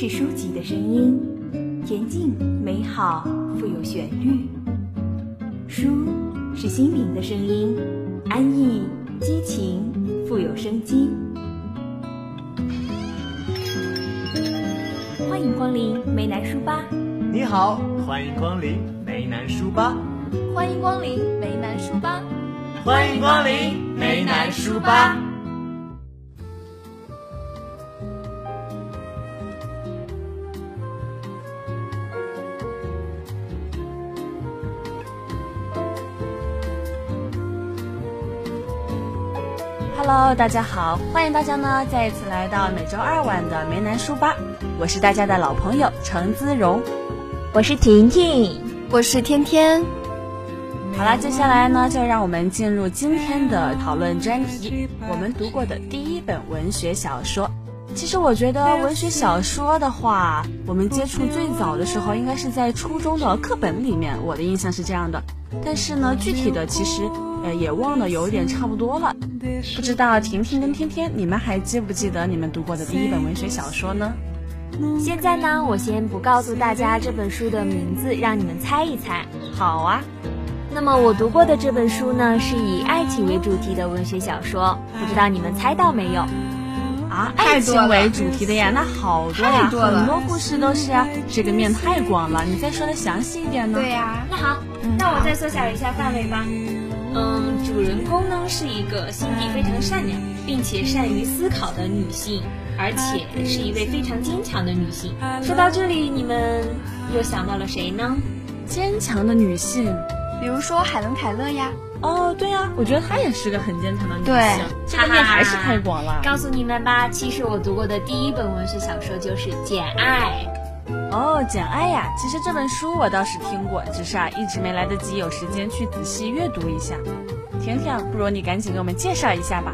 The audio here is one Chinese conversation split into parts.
是书籍的声音，恬静美好，富有旋律。书是心灵的声音，安逸激情，富有生机。欢迎光临梅南书吧。你好，欢迎光临梅南书吧。欢迎光临梅南书吧。欢迎光临梅南书吧。Hello，大家好，欢迎大家呢再一次来到每周二晚的梅南书吧。我是大家的老朋友程姿荣，我是婷婷，我是天天。好啦，接下来呢，就让我们进入今天的讨论专题。我们读过的第一本文学小说。其实我觉得文学小说的话，我们接触最早的时候，应该是在初中的课本里面。我的印象是这样的。但是呢，具体的其实呃也忘得有点差不多了。不知道婷婷跟天天，你们还记不记得你们读过的第一本文学小说呢？现在呢，我先不告诉大家这本书的名字，让你们猜一猜。好啊。那么我读过的这本书呢，是以爱情为主题的文学小说，不知道你们猜到没有？啊，爱情为主题的呀，那好多呀，很多故事都是啊，这个面太广了，你再说的详细一点呢？对呀，那好，那我再缩小一下范围吧。嗯，主人公呢是一个心地非常善良，并且善于思考的女性，而且是一位非常坚强的女性。说到这里，你们又想到了谁呢？坚强的女性。比如说海伦·凯勒呀，哦，对呀，我觉得她也是个很坚强的女性。这个面还是太广了。告诉你们吧，其实我读过的第一本文学小说就是《简爱》。哦，《简爱》呀，其实这本书我倒是听过，只是啊，一直没来得及有时间去仔细阅读一下。甜甜，不如你赶紧给我们介绍一下吧。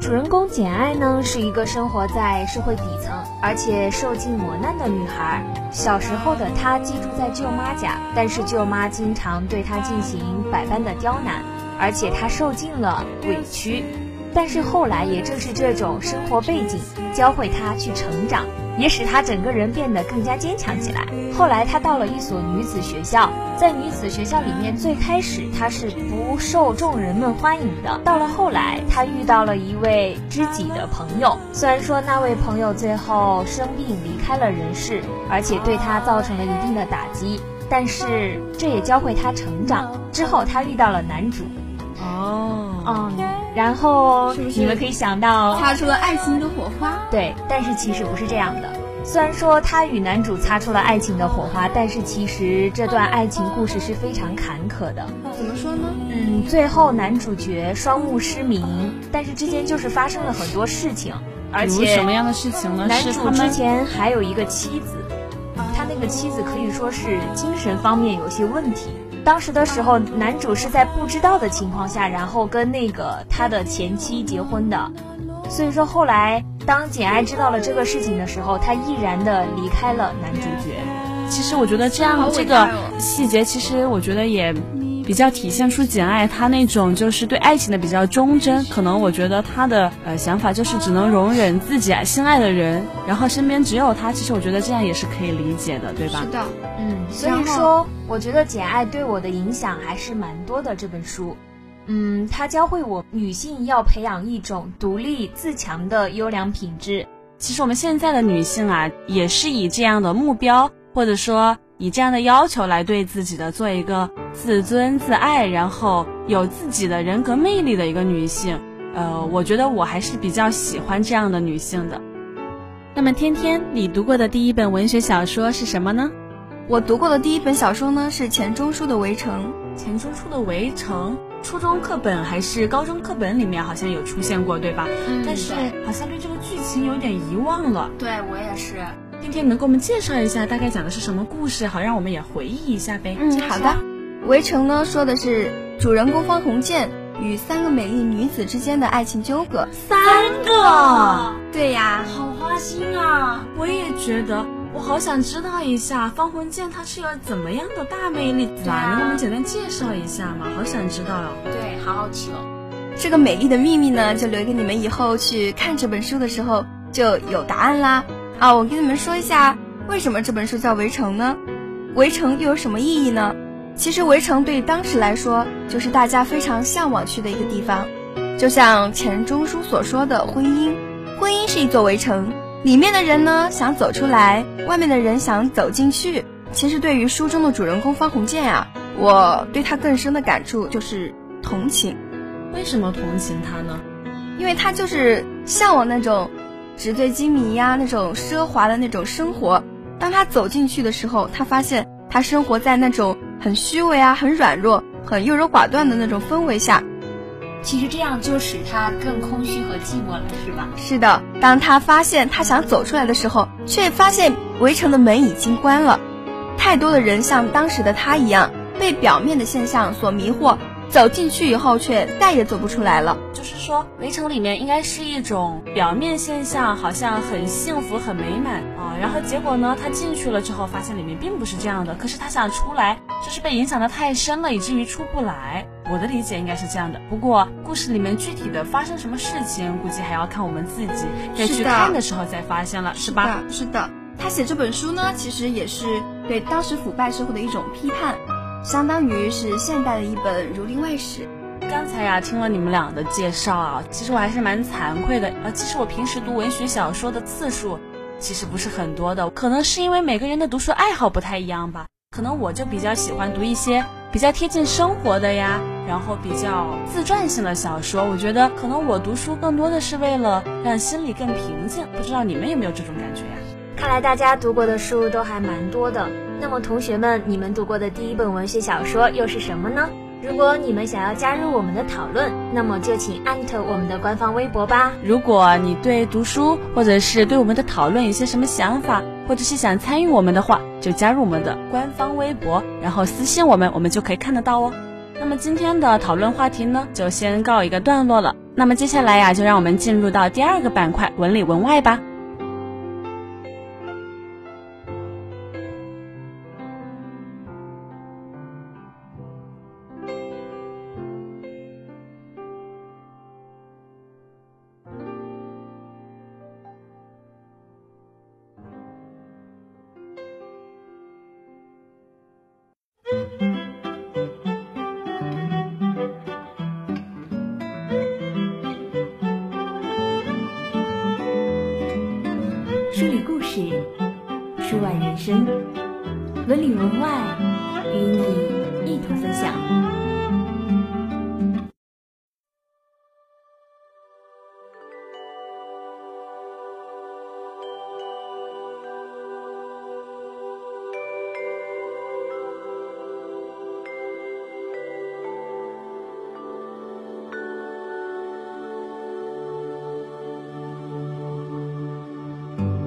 主人公简爱呢，是一个生活在社会底层，而且受尽磨难的女孩。小时候的她寄住在舅妈家，但是舅妈经常对她进行百般的刁难，而且她受尽了委屈。但是后来，也正是这种生活背景，教会她去成长。也使他整个人变得更加坚强起来。后来，他到了一所女子学校，在女子学校里面，最开始他是不受众人们欢迎的。到了后来，他遇到了一位知己的朋友，虽然说那位朋友最后生病离开了人世，而且对他造成了一定的打击，但是这也教会他成长。之后，他遇到了男主。哦，嗯，然后你们可以想到擦出了爱情的火花。对，但是其实不是这样的。虽然说他与男主擦出了爱情的火花，但是其实这段爱情故事是非常坎坷的。怎么说呢？嗯，最后男主角双目失明，但是之间就是发生了很多事情，而且什么样的事情呢？男主之前还有一个妻子，他那个妻子可以说是精神方面有些问题。当时的时候，男主是在不知道的情况下，然后跟那个他的前妻结婚的。所以说，后来当简爱知道了这个事情的时候，她毅然的离开了男主角。其实我觉得这样这个细节，其实我觉得也。比较体现出简爱她那种就是对爱情的比较忠贞，可能我觉得她的呃想法就是只能容忍自己心爱的人，然后身边只有他。其实我觉得这样也是可以理解的，对吧？是的，嗯。所以说，我觉得简爱对我的影响还是蛮多的。这本书，嗯，它教会我女性要培养一种独立自强的优良品质。其实我们现在的女性啊，也是以这样的目标，或者说。以这样的要求来对自己的做一个自尊自爱，然后有自己的人格魅力的一个女性，呃，我觉得我还是比较喜欢这样的女性的。那么天天，你读过的第一本文学小说是什么呢？我读过的第一本小说呢是钱钟书的《围城》。钱钟书的《围城》，初中课本还是高中课本里面好像有出现过，对吧？嗯。但是好像对这个剧情有点遗忘了。对我也是。今天能给我们介绍一下大概讲的是什么故事，好让我们也回忆一下呗。嗯，好的。《围城》呢说的是主人公方鸿渐与三个美丽女子之间的爱情纠葛。三个？对呀，好花心啊！我也觉得，我好想知道一下方鸿渐他是有怎么样的大魅力，啊？能给我们简单介绍一下吗？好想知道哟。对，好好奇哦。这个美丽的秘密呢，就留给你们以后去看这本书的时候就有答案啦。啊，我给你们说一下为什么这本书叫《围城》呢？围城又有什么意义呢？其实围城对当时来说，就是大家非常向往去的一个地方，就像钱钟书所说的婚姻，婚姻是一座围城，里面的人呢想走出来，外面的人想走进去。其实对于书中的主人公方鸿渐啊，我对他更深的感触就是同情。为什么同情他呢？因为他就是向往那种纸醉金迷呀，那种奢华的那种生活。当他走进去的时候，他发现他生活在那种很虚伪啊、很软弱、很优柔寡断的那种氛围下。其实这样就使他更空虚和寂寞了，是吧？是的。当他发现他想走出来的时候，却发现围城的门已经关了。太多的人像当时的他一样，被表面的现象所迷惑。走进去以后，却再也走不出来了。就是说，围城里面应该是一种表面现象，好像很幸福、很美满啊。然后结果呢，他进去了之后，发现里面并不是这样的。可是他想出来，就是被影响的太深了，以至于出不来。我的理解应该是这样的。不过故事里面具体的发生什么事情，估计还要看我们自己再去看的时候再发现了，是吧？是的。他写这本书呢，其实也是对当时腐败社会的一种批判。相当于是现代的一本《儒林外史》。刚才呀，听了你们俩的介绍啊，其实我还是蛮惭愧的。呃，其实我平时读文学小说的次数其实不是很多的，可能是因为每个人的读书爱好不太一样吧。可能我就比较喜欢读一些比较贴近生活的呀，然后比较自传性的小说。我觉得可能我读书更多的是为了让心里更平静。不知道你们有没有这种感觉呀？看来大家读过的书都还蛮多的。那么，同学们，你们读过的第一本文学小说又是什么呢？如果你们想要加入我们的讨论，那么就请艾特我们的官方微博吧。如果你对读书或者是对我们的讨论有些什么想法，或者是想参与我们的话，就加入我们的官方微博，然后私信我们，我们就可以看得到哦。那么今天的讨论话题呢，就先告一个段落了。那么接下来呀，就让我们进入到第二个板块——文里文外吧。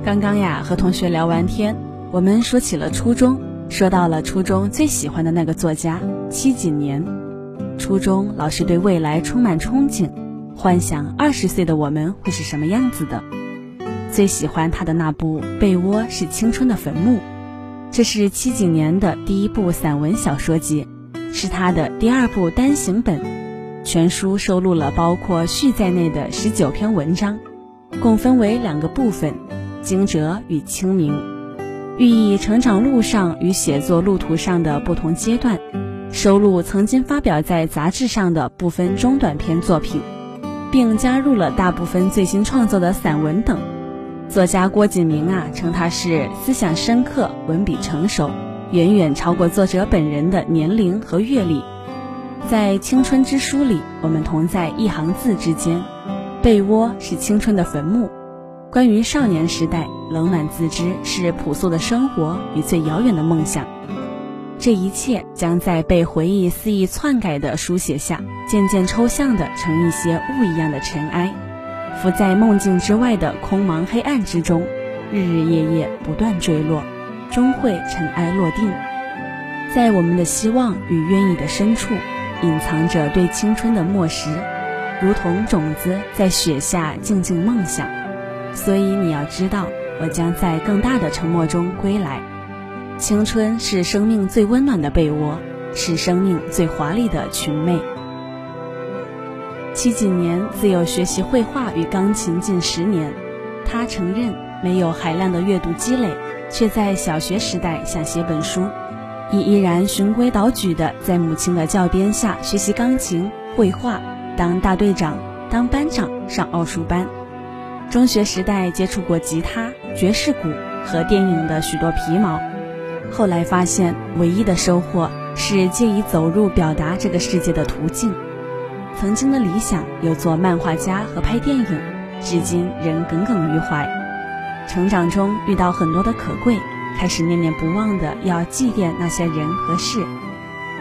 刚刚呀，和同学聊完天，我们说起了初中，说到了初中最喜欢的那个作家七景年。初中老师对未来充满憧憬，幻想二十岁的我们会是什么样子的。最喜欢他的那部《被窝是青春的坟墓》，这是七景年的第一部散文小说集，是他的第二部单行本。全书收录了包括序在内的十九篇文章，共分为两个部分。惊蛰与清明，寓意成长路上与写作路途上的不同阶段，收录曾经发表在杂志上的部分中短篇作品，并加入了大部分最新创作的散文等。作家郭敬明啊，称他是思想深刻、文笔成熟，远远超过作者本人的年龄和阅历。在《青春之书》里，我们同在一行字之间，被窝是青春的坟墓。关于少年时代，冷暖自知是朴素的生活与最遥远的梦想。这一切将在被回忆肆意篡改的书写下，渐渐抽象的成一些雾一样的尘埃，浮在梦境之外的空茫黑暗之中，日日夜夜不断坠落，终会尘埃落定。在我们的希望与愿意的深处，隐藏着对青春的漠视，如同种子在雪下静静梦想。所以你要知道，我将在更大的沉默中归来。青春是生命最温暖的被窝，是生命最华丽的裙袂。七几年自幼学习绘画与钢琴近十年，他承认没有海量的阅读积累，却在小学时代想写本书，亦依然循规蹈矩的在母亲的教鞭下学习钢琴、绘画，当大队长、当班长、上奥数班。中学时代接触过吉他、爵士鼓和电影的许多皮毛，后来发现唯一的收获是借以走入表达这个世界的途径。曾经的理想有做漫画家和拍电影，至今仍耿耿于怀。成长中遇到很多的可贵，开始念念不忘的要祭奠那些人和事，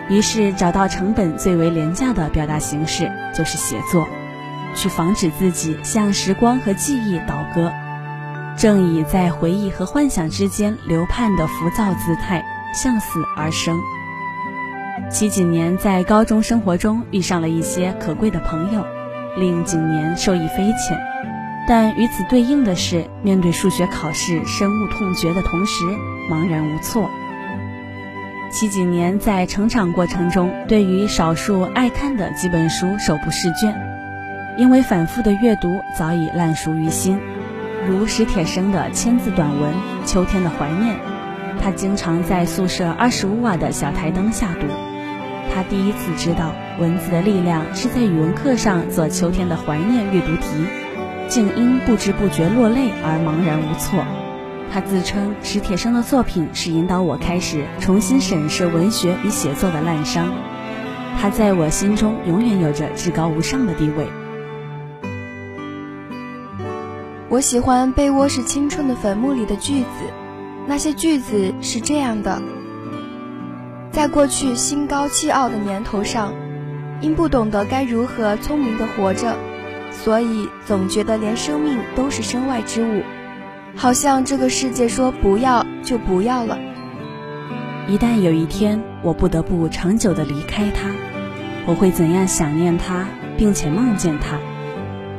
于是找到成本最为廉价的表达形式，就是写作。去防止自己向时光和记忆倒戈，正以在回忆和幻想之间流盼的浮躁姿态向死而生。七几年在高中生活中遇上了一些可贵的朋友，令景年受益匪浅。但与此对应的是，面对数学考试深恶痛绝的同时，茫然无措。七几年在成长过程中，对于少数爱看的几本书手不释卷。因为反复的阅读早已烂熟于心，如史铁生的千字短文《秋天的怀念》，他经常在宿舍二十五瓦的小台灯下读。他第一次知道文字的力量是在语文课上做《秋天的怀念》阅读题，竟因不知不觉落泪而茫然无措。他自称史铁生的作品是引导我开始重新审视文学与写作的滥觞，他在我心中永远有着至高无上的地位。我喜欢《被窝是青春的坟墓》里的句子，那些句子是这样的：在过去心高气傲的年头上，因不懂得该如何聪明的活着，所以总觉得连生命都是身外之物，好像这个世界说不要就不要了。一旦有一天我不得不长久的离开他，我会怎样想念他，并且梦见他？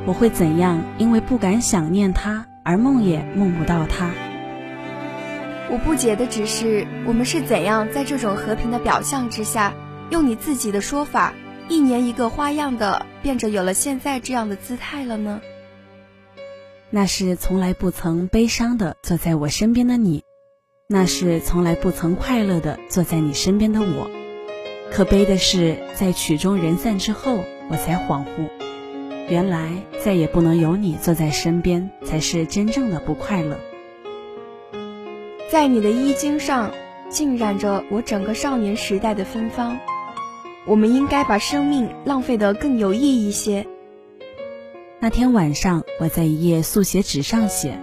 我会怎样？因为不敢想念他，而梦也梦不到他。我不解的只是，我们是怎样在这种和平的表象之下，用你自己的说法，一年一个花样的变着有了现在这样的姿态了呢？那是从来不曾悲伤的坐在我身边的你，那是从来不曾快乐的坐在你身边的我。可悲的是，在曲终人散之后，我才恍惚。原来再也不能有你坐在身边，才是真正的不快乐。在你的衣襟上浸染着我整个少年时代的芬芳。我们应该把生命浪费得更有意义一些。那天晚上，我在一页速写纸上写：“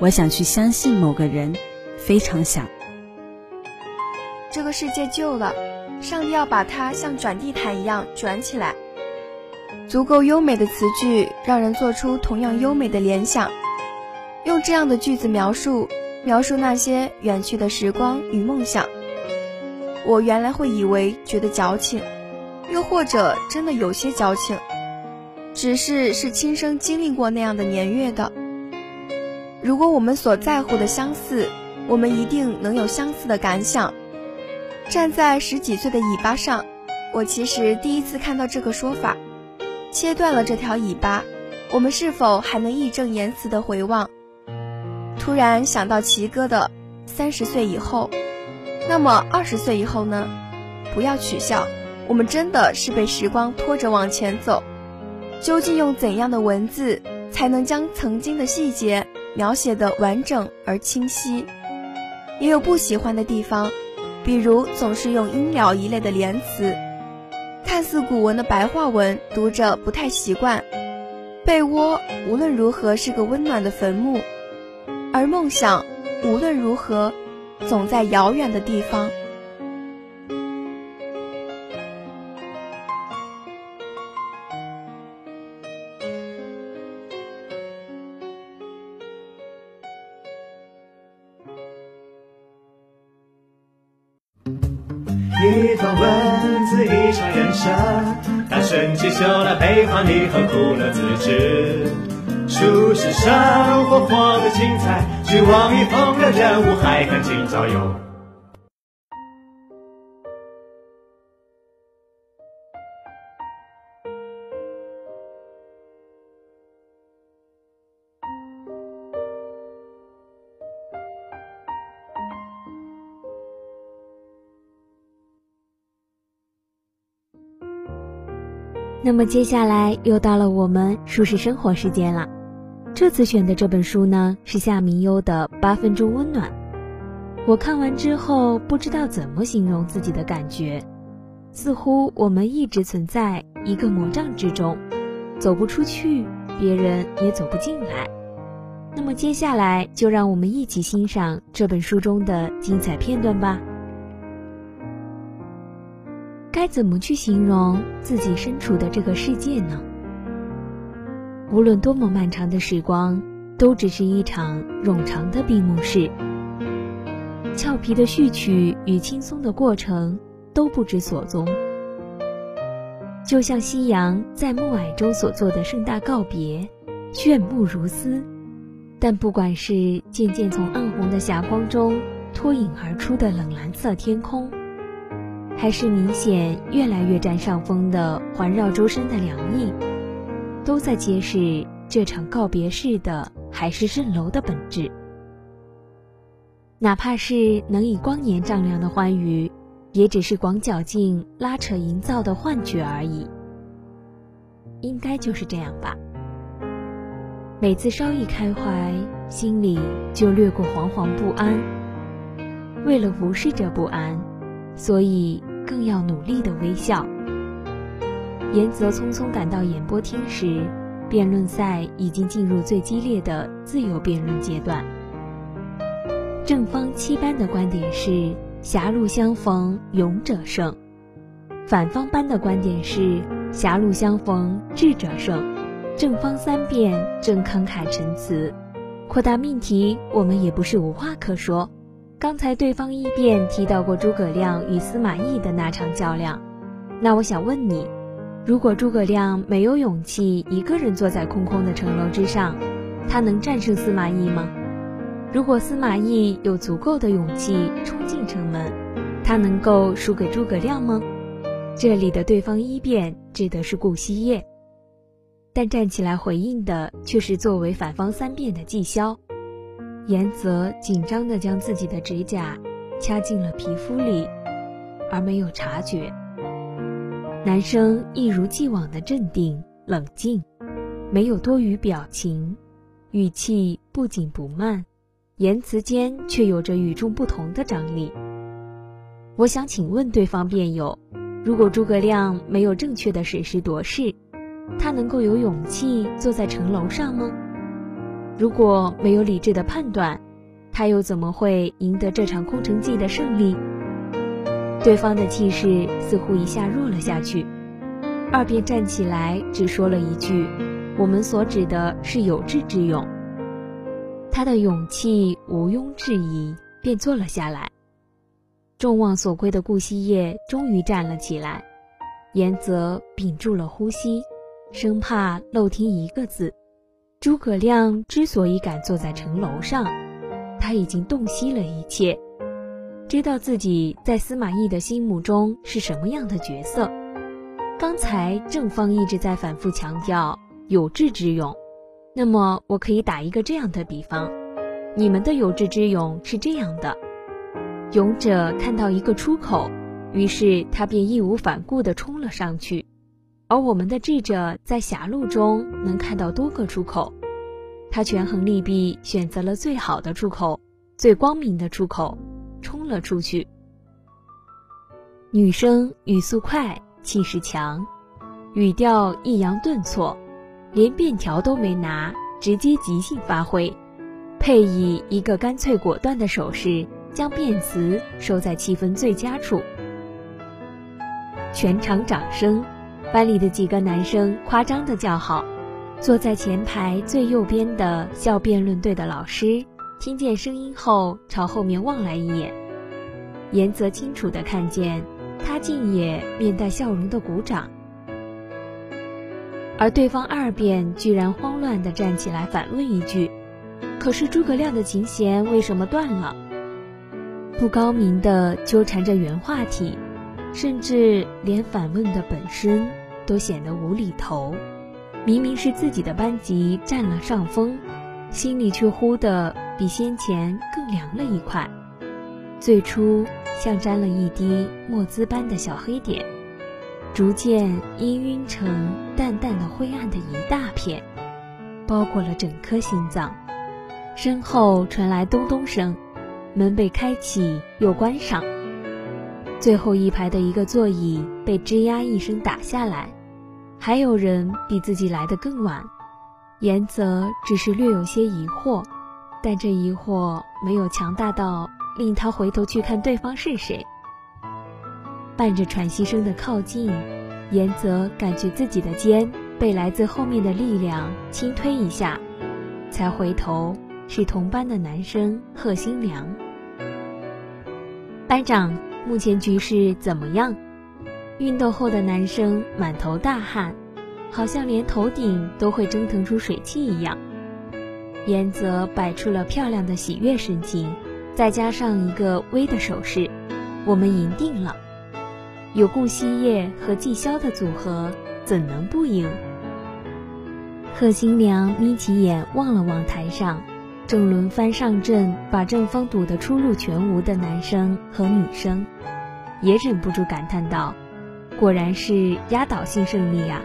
我想去相信某个人，非常想。”这个世界旧了，上帝要把它像转地毯一样卷起来。足够优美的词句，让人做出同样优美的联想。用这样的句子描述，描述那些远去的时光与梦想。我原来会以为觉得矫情，又或者真的有些矫情，只是是亲身经历过那样的年月的。如果我们所在乎的相似，我们一定能有相似的感想。站在十几岁的尾巴上，我其实第一次看到这个说法。切断了这条尾巴，我们是否还能义正言辞地回望？突然想到齐哥的三十岁以后，那么二十岁以后呢？不要取笑，我们真的是被时光拖着往前走。究竟用怎样的文字才能将曾经的细节描写得完整而清晰？也有不喜欢的地方，比如总是用音了一类的连词。看似古文的白话文，读者不太习惯。被窝无论如何是个温暖的坟墓，而梦想无论如何总在遥远的地方。一段文字，一场人生，他顺其修了悲欢离合，苦乐自知。书是生活活得精彩，去往一风的人物，还看今朝有。那么接下来又到了我们舒适生活时间了。这次选的这本书呢是夏明优的《八分钟温暖》。我看完之后不知道怎么形容自己的感觉，似乎我们一直存在一个魔障之中，走不出去，别人也走不进来。那么接下来就让我们一起欣赏这本书中的精彩片段吧。该怎么去形容自己身处的这个世界呢？无论多么漫长的时光，都只是一场冗长的闭幕式。俏皮的序曲与轻松的过程都不知所踪，就像夕阳在暮霭中所做的盛大告别，炫目如丝。但不管是渐渐从暗红的霞光中脱颖而出的冷蓝色天空，还是明显越来越占上风的环绕周身的凉意。都在揭示这场告别式的海市蜃楼的本质。哪怕是能以光年丈量的欢愉，也只是广角镜拉扯营造的幻觉而已。应该就是这样吧。每次稍一开怀，心里就掠过惶惶不安。为了无视这不安，所以更要努力的微笑。严泽匆匆赶到演播厅时，辩论赛已经进入最激烈的自由辩论阶段。正方七班的观点是“狭路相逢勇者胜”，反方班的观点是“狭路相逢智者胜”。正方三辩正慷慨陈词，扩大命题，我们也不是无话可说。刚才对方一辩提到过诸葛亮与司马懿的那场较量，那我想问你。如果诸葛亮没有勇气一个人坐在空空的城楼之上，他能战胜司马懿吗？如果司马懿有足够的勇气冲进城门，他能够输给诸葛亮吗？这里的对方一辩指的是顾惜夜，但站起来回应的却是作为反方三辩的纪萧。严泽紧张地将自己的指甲掐进了皮肤里，而没有察觉。男生一如既往的镇定冷静，没有多余表情，语气不紧不慢，言辞间却有着与众不同的张力。我想请问对方辩友：如果诸葛亮没有正确的审时度势，他能够有勇气坐在城楼上吗？如果没有理智的判断，他又怎么会赢得这场空城计的胜利？对方的气势似乎一下弱了下去，二便站起来，只说了一句：“我们所指的是有志之勇。”他的勇气毋庸置疑，便坐了下来。众望所归的顾惜夜终于站了起来，严泽屏住了呼吸，生怕漏听一个字。诸葛亮之所以敢坐在城楼上，他已经洞悉了一切。知道自己在司马懿的心目中是什么样的角色。刚才正方一直在反复强调有志之勇，那么我可以打一个这样的比方：你们的有志之勇是这样的，勇者看到一个出口，于是他便义无反顾地冲了上去；而我们的智者在狭路中能看到多个出口，他权衡利弊，选择了最好的出口，最光明的出口。冲了出去。女生语速快，气势强，语调抑扬顿挫，连便条都没拿，直接即兴发挥，配以一个干脆果断的手势，将辩词收在气氛最佳处。全场掌声，班里的几个男生夸张的叫好。坐在前排最右边的校辩论队的老师。听见声音后，朝后面望来一眼，严泽清楚的看见他竟也面带笑容的鼓掌，而对方二辩居然慌乱的站起来反问一句：“可是诸葛亮的琴弦为什么断了？”不高明的纠缠着原话题，甚至连反问的本身都显得无厘头。明明是自己的班级占了上风，心里却忽的。比先前更凉了一块，最初像沾了一滴墨汁般的小黑点，逐渐氤氲成淡淡的灰暗的一大片，包裹了整颗心脏。身后传来咚咚声，门被开启又关上。最后一排的一个座椅被吱呀一声打下来，还有人比自己来的更晚。严泽只是略有些疑惑，但这疑惑没有强大到令他回头去看对方是谁。伴着喘息声的靠近，严泽感觉自己的肩被来自后面的力量轻推一下，才回头，是同班的男生贺新良。班长。目前局势怎么样？运动后的男生满头大汗，好像连头顶都会蒸腾出水汽一样。严泽摆出了漂亮的喜悦神情，再加上一个微的手势，我们赢定了。有顾惜叶和季潇的组合，怎能不赢？贺新娘眯起眼望了望台上。正轮番上阵，把正方堵得出入全无的男生和女生，也忍不住感叹道：“果然是压倒性胜利啊！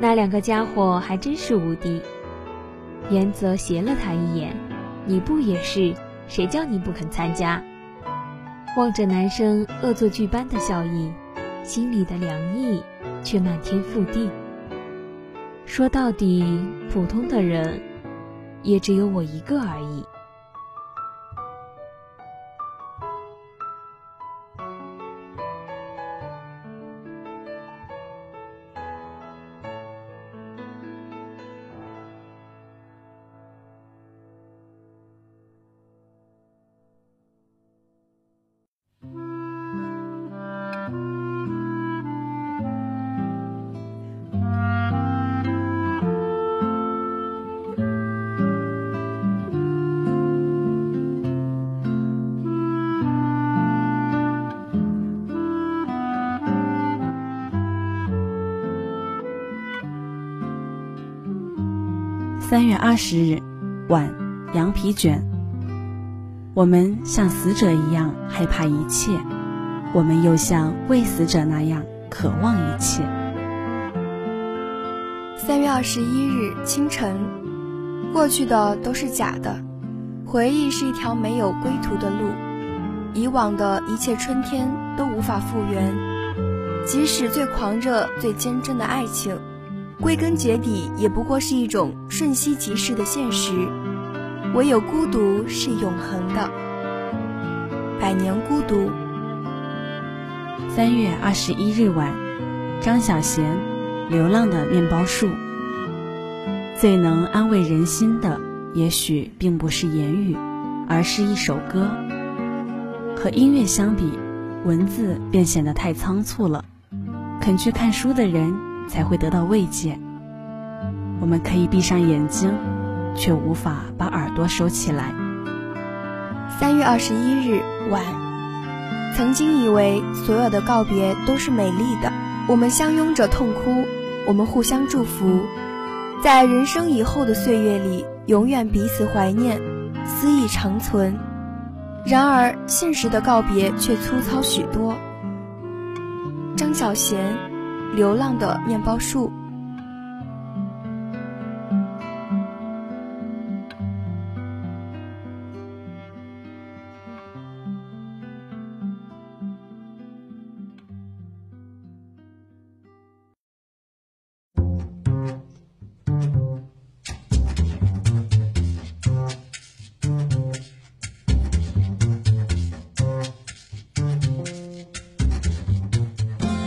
那两个家伙还真是无敌。”严泽斜了他一眼：“你不也是？谁叫你不肯参加？”望着男生恶作剧般的笑意，心里的凉意却漫天覆地。说到底，普通的人。也只有我一个而已。三月二十日晚，羊皮卷。我们像死者一样害怕一切，我们又像未死者那样渴望一切。三月二十一日清晨，过去的都是假的，回忆是一条没有归途的路，以往的一切春天都无法复原，即使最狂热、最坚贞的爱情。归根结底，也不过是一种瞬息即逝的现实。唯有孤独是永恒的。百年孤独。三月二十一日晚，张小娴，《流浪的面包树》。最能安慰人心的，也许并不是言语，而是一首歌。和音乐相比，文字便显得太仓促了。肯去看书的人。才会得到慰藉。我们可以闭上眼睛，却无法把耳朵收起来。三月二十一日晚，曾经以为所有的告别都是美丽的，我们相拥着痛哭，我们互相祝福，在人生以后的岁月里，永远彼此怀念，思意长存。然而，现实的告别却粗糙许多。张小娴。流浪的面包树。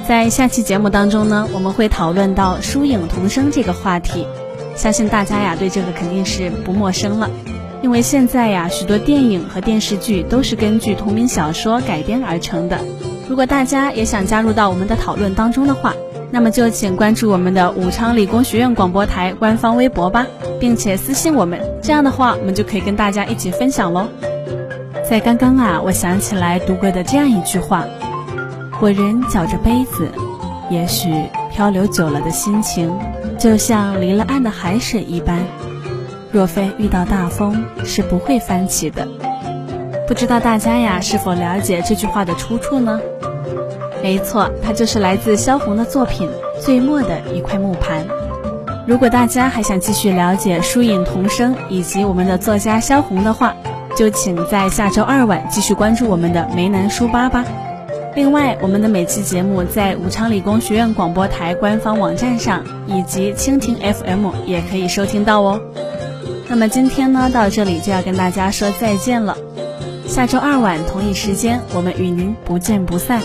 在下期节目当中呢，我们会讨论到疏影同声这个话题，相信大家呀对这个肯定是不陌生了，因为现在呀许多电影和电视剧都是根据同名小说改编而成的。如果大家也想加入到我们的讨论当中的话，那么就请关注我们的武昌理工学院广播台官方微博吧，并且私信我们，这样的话我们就可以跟大家一起分享喽。在刚刚啊，我想起来读过的这样一句话。我人搅着杯子，也许漂流久了的心情，就像离了岸的海水一般，若非遇到大风，是不会翻起的。不知道大家呀是否了解这句话的出处呢？没错，它就是来自萧红的作品《最末的一块木盘》。如果大家还想继续了解书影童声以及我们的作家萧红的话，就请在下周二晚继续关注我们的梅南书吧吧。另外，我们的每期节目在武昌理工学院广播台官方网站上以及蜻蜓 FM 也可以收听到哦。那么今天呢，到这里就要跟大家说再见了。下周二晚同一时间，我们与您不见不散。